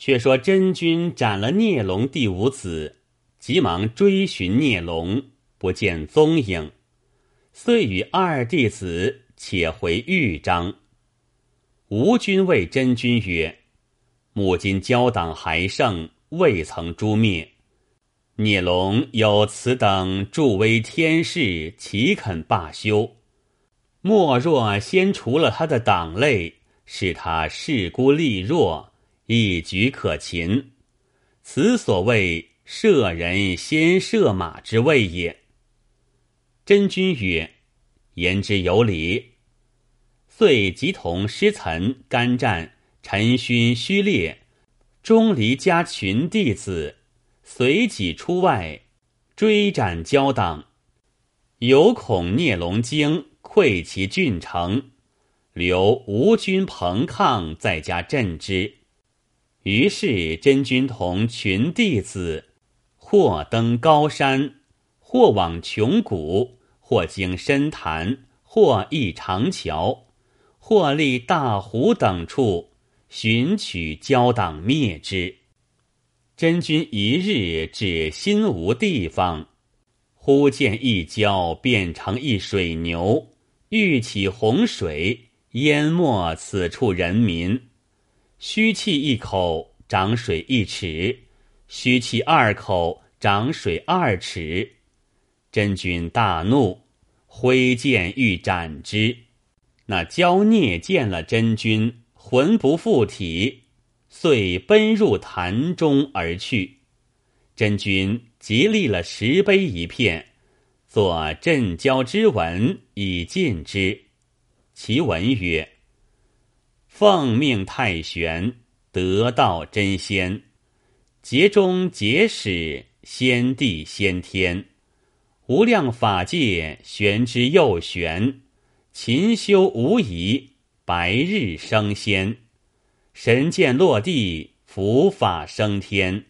却说真君斩了孽龙第五子，急忙追寻孽龙，不见踪影，遂与二弟子且回豫章。吴君谓真君曰：“母今交党还剩，未曾诛灭。孽龙有此等助威天士，岂肯罢休？莫若先除了他的党类，使他势孤力弱。”一举可擒，此所谓射人先射马之谓也。真君曰：“言之有理。”遂即同师岑、甘战、陈勋、虚烈、钟离家群弟子，随己出外追斩交党，有恐聂龙精溃其郡城，留吴军彭抗在家镇之。于是真君同群弟子，或登高山，或往穷谷，或经深潭，或诣长桥，或立大湖等处，寻取交党灭之。真君一日至心无地方，忽见一礁变成一水牛，欲起洪水，淹没此处人民。虚气一口，涨水一尺；虚气二口，涨水二尺。真君大怒，挥剑欲斩之。那焦孽见了真君，魂不附体，遂奔入潭中而去。真君即立了石碑一片，作镇交之文以尽之。其文曰。奉命太玄，得道真仙，劫中劫始，先帝先天，无量法界玄之又玄，勤修无疑，白日升仙，神剑落地，佛法升天，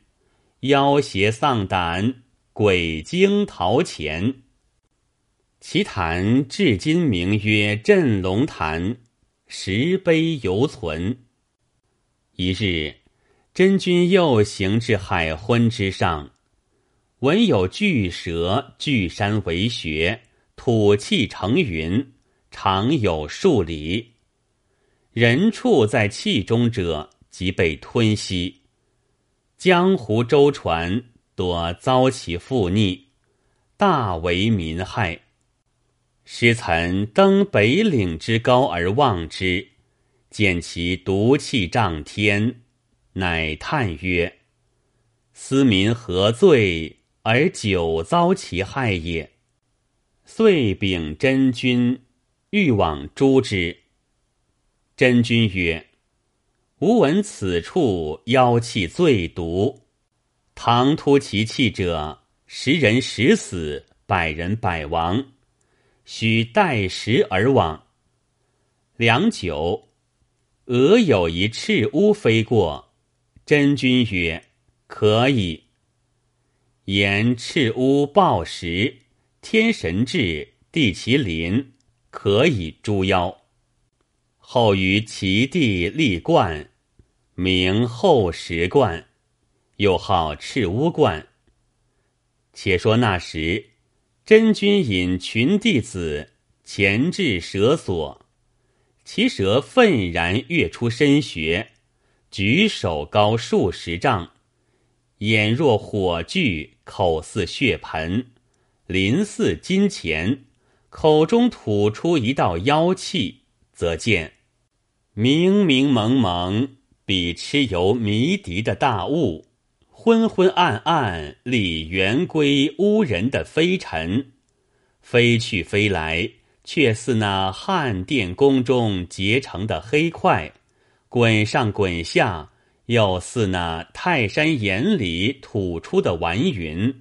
妖邪丧胆，鬼精逃前。其坛至今名曰镇龙坛。石碑犹存。一日，真君又行至海昏之上，闻有巨蛇巨山为穴，吐气成云，长有数里。人畜在气中者，即被吞吸。江湖舟船多遭其覆逆，大为民害。师岑登北岭之高而望之，见其毒气涨天，乃叹曰：“斯民何罪而久遭其害也？”遂禀真君，欲往诛之。真君曰：“吾闻此处妖气最毒，唐突其气者，十人十死，百人百亡。”须待时而往。良久，俄有一赤乌飞过，真君曰：“可以。”言赤乌报时，天神至，地其临，可以诛妖。后于其地立冠，名后石冠，又号赤乌冠。且说那时。真君引群弟子前至蛇所，其蛇愤然跃出深穴，举手高数十丈，眼若火炬，口似血盆，鳞似金钱，口中吐出一道妖气，则见明明蒙蒙，比蚩尤迷敌的大雾。昏昏暗暗，立圆规乌人的飞尘，飞去飞来，却似那汉殿宫中结成的黑块；滚上滚下，又似那泰山眼里吐出的顽云。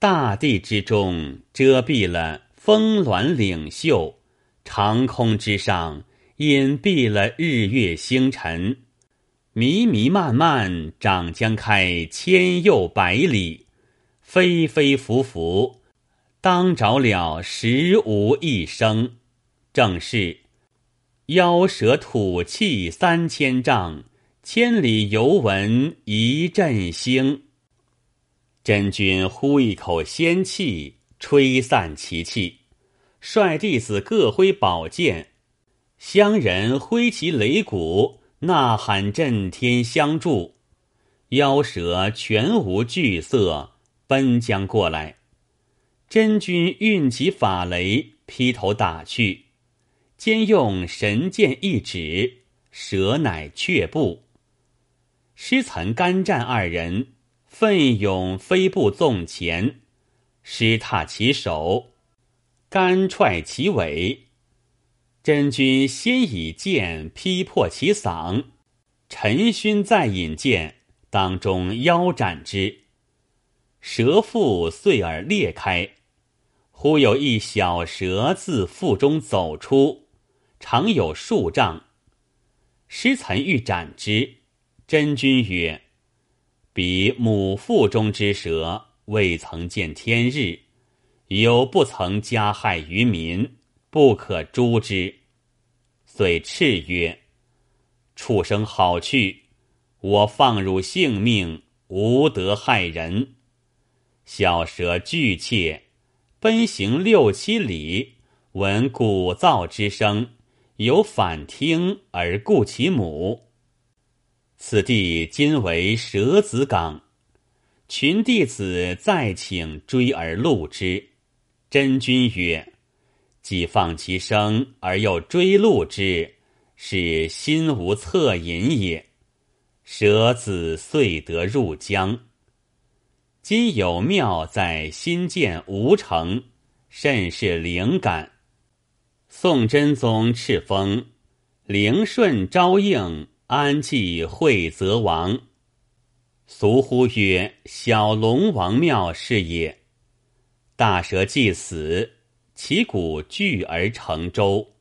大地之中遮蔽了峰峦岭秀，长空之上隐蔽了日月星辰。迷迷漫漫，长将开千又百里；飞飞浮浮，当着了十无一生。正是妖蛇吐气三千丈，千里犹闻一阵腥。真君呼一口仙气，吹散其气，率弟子各挥宝剑，乡人挥其擂鼓，呐喊震天相助。妖蛇全无惧色，奔将过来。真君运起法雷，劈头打去，兼用神剑一指，蛇乃却步。师岑、干战二人奋勇飞步纵前，师踏其首，干踹其尾。真君先以剑劈破其嗓，陈勋再引剑。当中腰斩之，蛇腹碎而裂开，忽有一小蛇自腹中走出，长有数丈。师岑欲斩之，真君曰：“彼母腹中之蛇，未曾见天日，有不曾加害于民，不可诛之。”遂叱曰：“畜生好去！”我放汝性命，无得害人。小蛇惧怯，奔行六七里，闻鼓噪之声，有反听而顾其母。此地今为蛇子港，群弟子再请追而戮之。真君曰：“既放其生而又追戮之，是心无恻隐也。”蛇子遂得入江。今有庙在新建吴城，甚是灵感。宋真宗敕封，灵顺昭应安济惠泽王，俗呼曰小龙王庙是也。大蛇既死，其骨聚而成舟，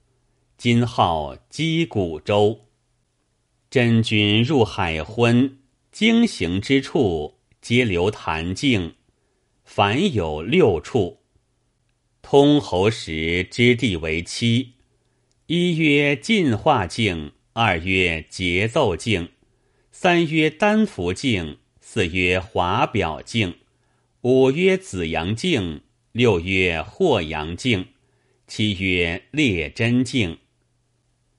今号击鼓舟。真君入海昏，经行之处皆留潭径，凡有六处。通侯石之地为七：一曰进化境，二曰节奏境，三曰丹服境，四曰华表境，五曰紫阳境，六曰霍阳境，七曰列真境。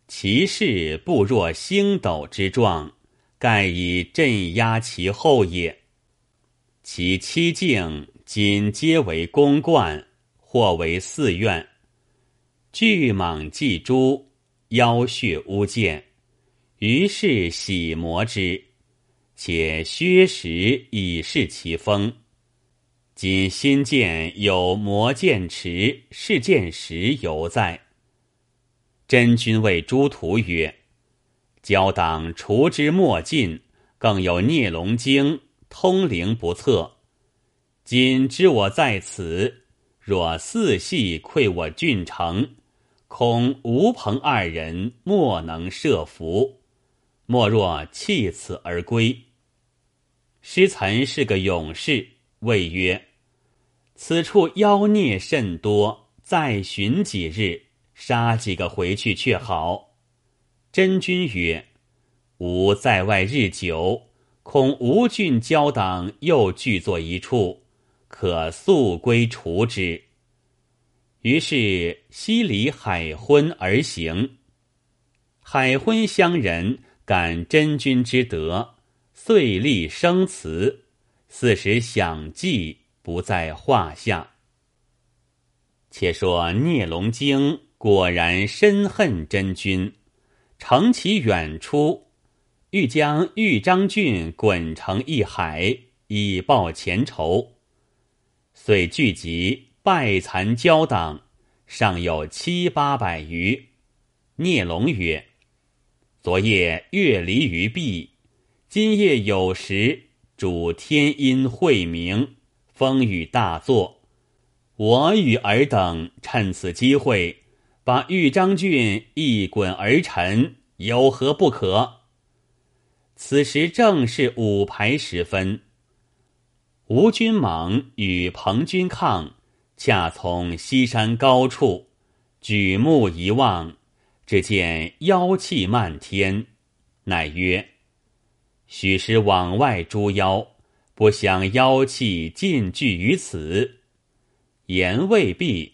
其势不若星斗之状，盖以镇压其后也。其七境今皆为宫观，或为寺院。巨蟒祭珠，妖血乌溅，于是洗磨之，且削石以示其风。今新建有魔剑池，是剑石犹在。真君谓诸徒曰：“交党除之莫尽，更有孽龙经，通灵不测。今知我在此，若四系窥我郡城，恐吴鹏二人莫能设伏，莫若弃此而归。”师岑是个勇士，谓曰：“此处妖孽甚多，再寻几日。”杀几个回去却好。真君曰：“吾在外日久，恐吴郡交党又聚作一处，可速归除之。”于是西离海昏而行。海昏乡人感真君之德，遂立生祠，四时享祭不在话下。且说聂龙经。果然深恨真君，乘其远出，欲将豫章郡滚成一海，以报前仇。遂聚集败残交党，尚有七八百余。聂龙曰：“昨夜月离于壁，今夜有时，主天阴晦明，风雨大作。我与尔等趁此机会。”把豫章郡一滚而沉，有何不可？此时正是午牌时分，吴军猛与彭军抗，恰从西山高处举目一望，只见妖气漫天，乃曰：“许时往外捉妖，不想妖气尽聚于此。言未毕，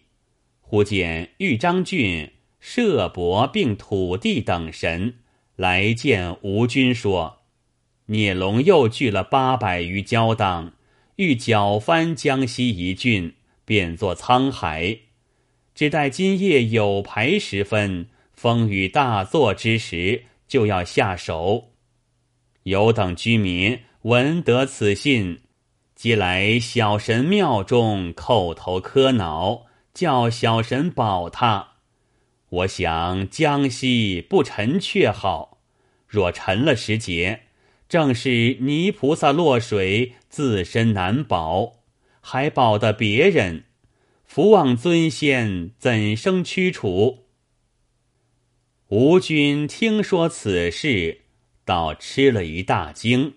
忽见豫章郡、射伯并土地等神来见吴军，说：“聂龙又聚了八百余交党，欲搅翻江西一郡，变作沧海。只待今夜有牌时分，风雨大作之时，就要下手。”有等居民闻得此信，即来小神庙中叩头磕脑，叫小神保他。我想江西不沉却好，若沉了时节，正是泥菩萨落水，自身难保，还保得别人。福望尊仙怎生驱除？吴军听说此事。倒吃了一大惊，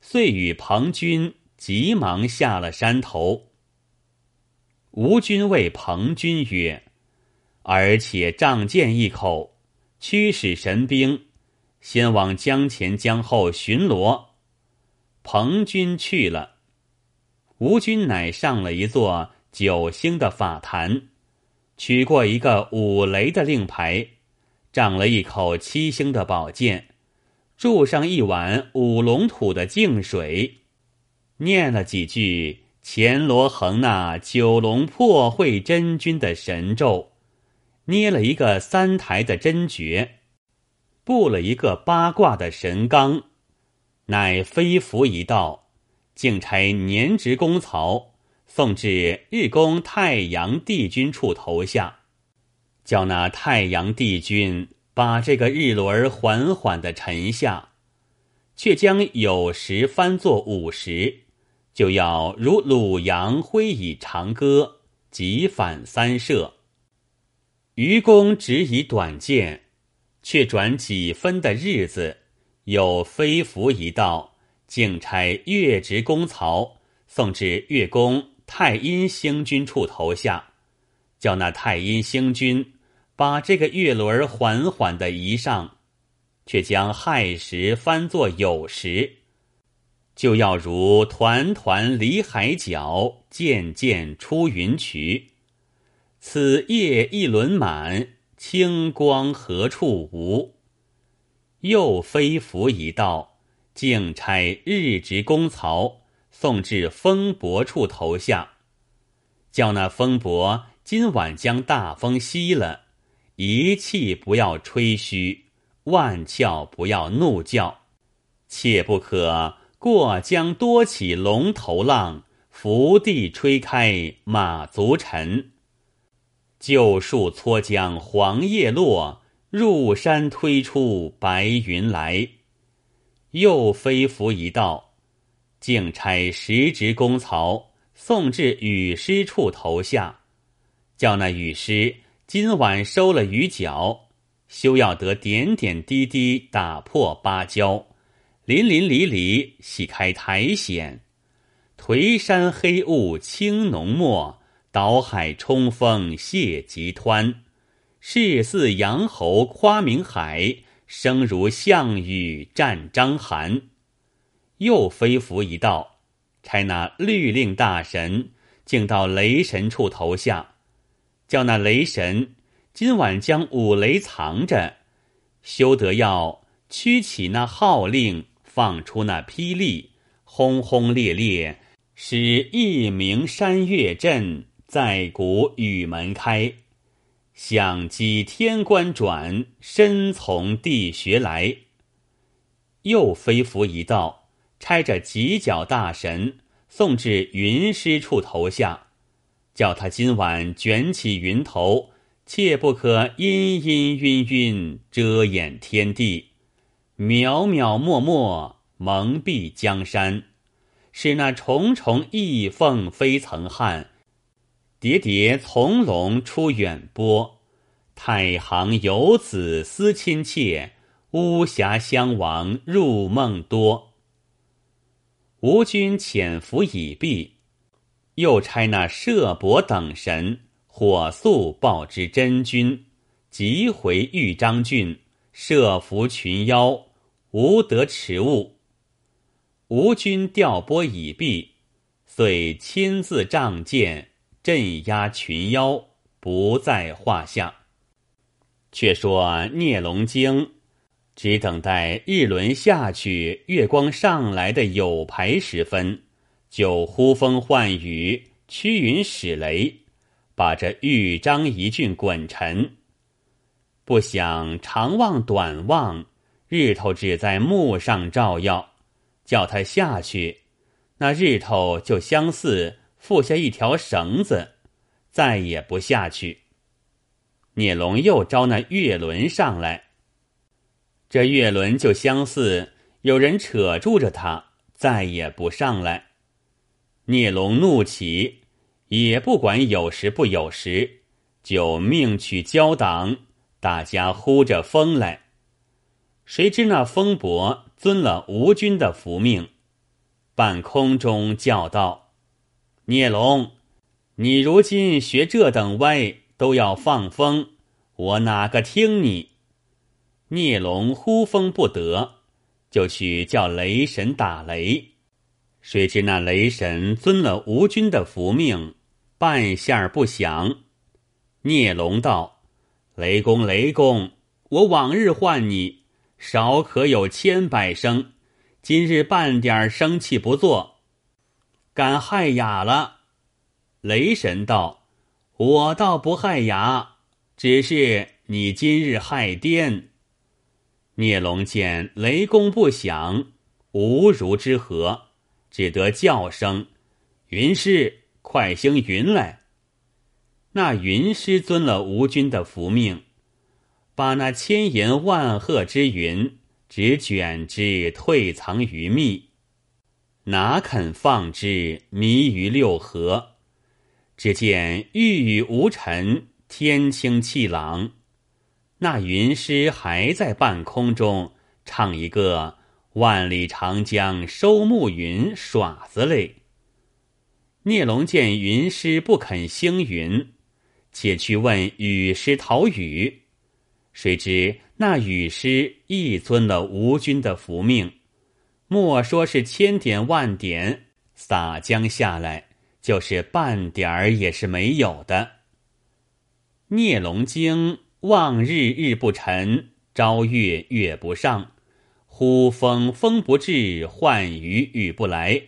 遂与彭军急忙下了山头。吴军谓彭军曰：“而且仗剑一口，驱使神兵，先往江前江后巡逻。”彭军去了，吴军乃上了一座九星的法坛，取过一个五雷的令牌，仗了一口七星的宝剑。注上一碗五龙土的净水，念了几句乾罗恒那九龙破会真君的神咒，捏了一个三台的真诀，布了一个八卦的神纲，乃飞符一道，竟差年职公曹。送至日宫太阳帝君处投下，叫那太阳帝君。把这个日轮缓缓的沉下，却将有时翻作午时，就要如鲁阳挥以长戈，急反三射。愚公只以短剑，却转几分的日子，有飞符一道，竟差越职公曹送至越宫太阴星君处投下，叫那太阴星君。把这个月轮缓缓的移上，却将亥时翻作酉时，就要如团团离海角，渐渐出云渠。此夜一轮满，清光何处无？又飞符一道，竟差日值公曹送至风伯处投下，叫那风伯今晚将大风息了。一气不要吹嘘，万窍不要怒叫，切不可过江多起龙头浪，伏地吹开马足尘。旧树搓将黄叶落，入山推出白云来。又飞拂一道，竟差十职公曹送至雨师处头下，叫那雨师。今晚收了鱼饺，休要得点点滴滴打破芭蕉，淋淋漓漓洗开苔藓，颓山黑雾青浓墨，倒海冲锋泄急湍，势似杨侯夸明海，声如项羽战章邯。又飞符一道，差那律令大神竟到雷神处投下。叫那雷神今晚将五雷藏着，休得要驱起那号令，放出那霹雳，轰轰烈烈，使一鸣山岳震，在鼓雨门开，响击天关转，身从地穴来。又飞符一道，差着犄角大神送至云师处投下。叫他今晚卷起云头，切不可阴阴晕晕遮掩天地，渺渺漠漠蒙蔽江山，使那重重翼凤飞曾汉，叠叠从龙出远波，太行游子思亲切，巫峡相王入梦多。吴军潜伏已毕。又差那射伯等神火速报之真君，即回豫章郡设伏群妖，无得持物。吴军调拨已毕，遂亲自仗剑镇压群妖，不在话下。却说聂龙经只等待日轮下去，月光上来的有排时分，就呼风唤雨，驱云使雷，把这豫章一郡滚沉。不想长望短望，日头只在木上照耀。叫他下去，那日头就相似附下一条绳子，再也不下去。聂龙又招那月轮上来，这月轮就相似有人扯住着他，再也不上来。聂龙怒起，也不管有时不有时，就命去交党，大家呼着风来。谁知那风伯。遵了吴军的福命，半空中叫道：“聂龙，你如今学这等歪，都要放风，我哪个听你？”聂龙呼风不得，就去叫雷神打雷。谁知那雷神遵了吴军的福命，半下不响。聂龙道：“雷公，雷公，我往日唤你。”少可有千百声，今日半点生气不做，敢害哑了。雷神道：“我倒不害哑，只是你今日害颠。”聂龙见雷公不响，无如之何，只得叫声：“云师，快兴云来！”那云师遵了吴军的福命。把那千言万壑之云，只卷之退藏于密，哪肯放之迷于六合？只见玉宇无尘，天清气朗。那云师还在半空中唱一个“万里长江收暮云”耍子嘞。聂龙见云师不肯兴云，且去问雨师讨雨。谁知那雨师亦遵了吴军的福命，莫说是千点万点洒江下来，就是半点儿也是没有的。聂龙惊望日日不沉，朝月月不上，呼风风不至，唤雨雨不来，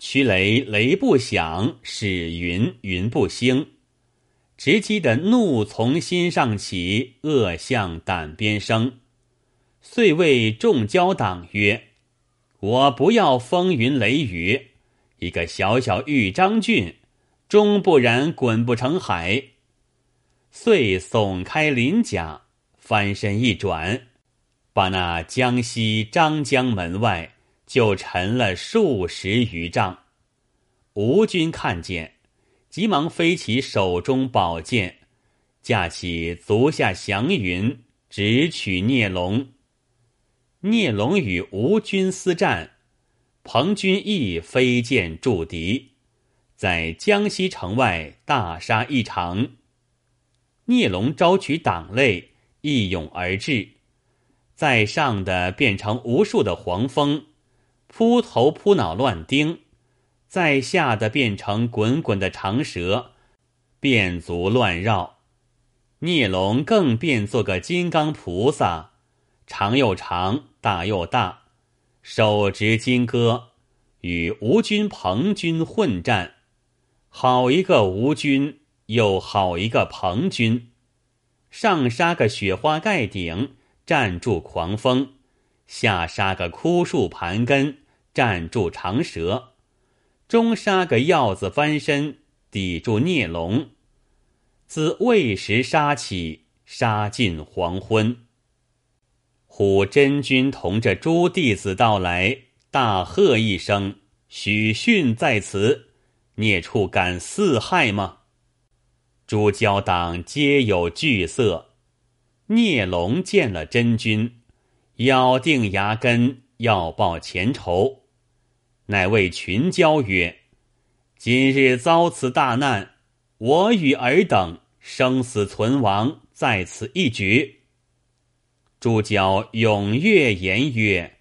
驱雷雷不响，使云云不兴。直击的怒从心上起，恶向胆边生，遂谓众交党曰：“我不要风云雷雨，一个小小豫章郡，终不然滚不成海。”遂耸开鳞甲，翻身一转，把那江西张江门外就沉了数十余丈。吴军看见。急忙飞起手中宝剑，架起足下祥云，直取聂龙。聂龙与吴军厮战，彭军亦飞剑助敌，在江西城外大杀一场。聂龙招取党类，一涌而至，在上的变成无数的黄蜂，扑头扑脑乱叮。在下的变成滚滚的长蛇，变足乱绕；孽龙更变作个金刚菩萨，长又长，大又大，手执金戈，与吴军、彭军混战。好一个吴军，又好一个彭军，上杀个雪花盖顶，站住狂风；下杀个枯树盘根，站住长蛇。中杀个鹞子翻身，抵住孽龙。自未时杀起，杀尽黄昏。虎真君同着诸弟子到来，大喝一声：“许逊在此！孽畜敢四害吗？”诸交党皆有惧色。聂龙见了真君，咬定牙根，要报前仇。乃谓群交曰：“今日遭此大难，我与尔等生死存亡在此一举。”诸交踊跃言曰：“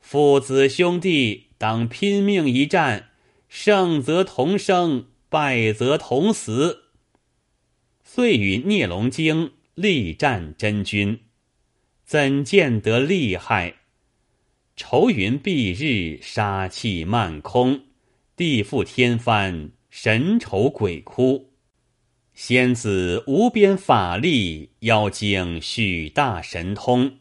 父子兄弟当拼命一战，胜则同生，败则同死。遂与聂龙精力战真君，怎见得厉害？愁云蔽日，杀气漫空，地覆天翻，神愁鬼哭。仙子无边法力，妖精许大神通。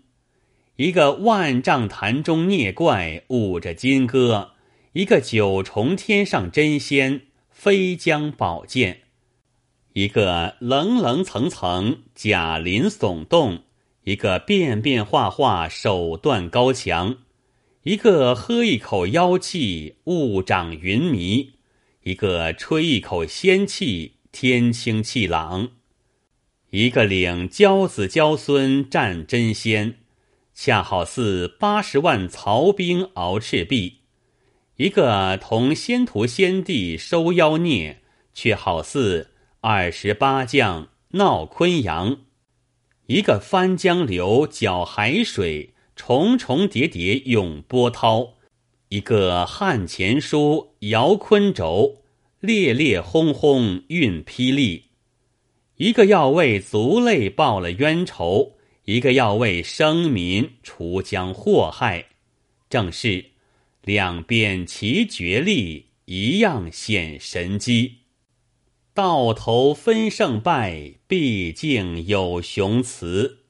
一个万丈潭中孽怪舞着金戈，一个九重天上真仙飞将宝剑，一个棱棱层层假林耸动，一个变变化化手段高强，一个喝一口妖气雾长云迷，一个吹一口仙气天清气朗，一个领骄子骄孙战真仙。恰好似八十万曹兵熬赤壁，一个同仙徒仙帝收妖孽，却好似二十八将闹昆阳；一个翻江流搅海水，重重叠叠涌波涛；一个汉前书摇昆轴，烈烈轰轰运霹雳；一个要为族类报了冤仇。一个要为生民除将祸害，正是两边齐绝力，一样显神机。到头分胜败，毕竟有雄雌。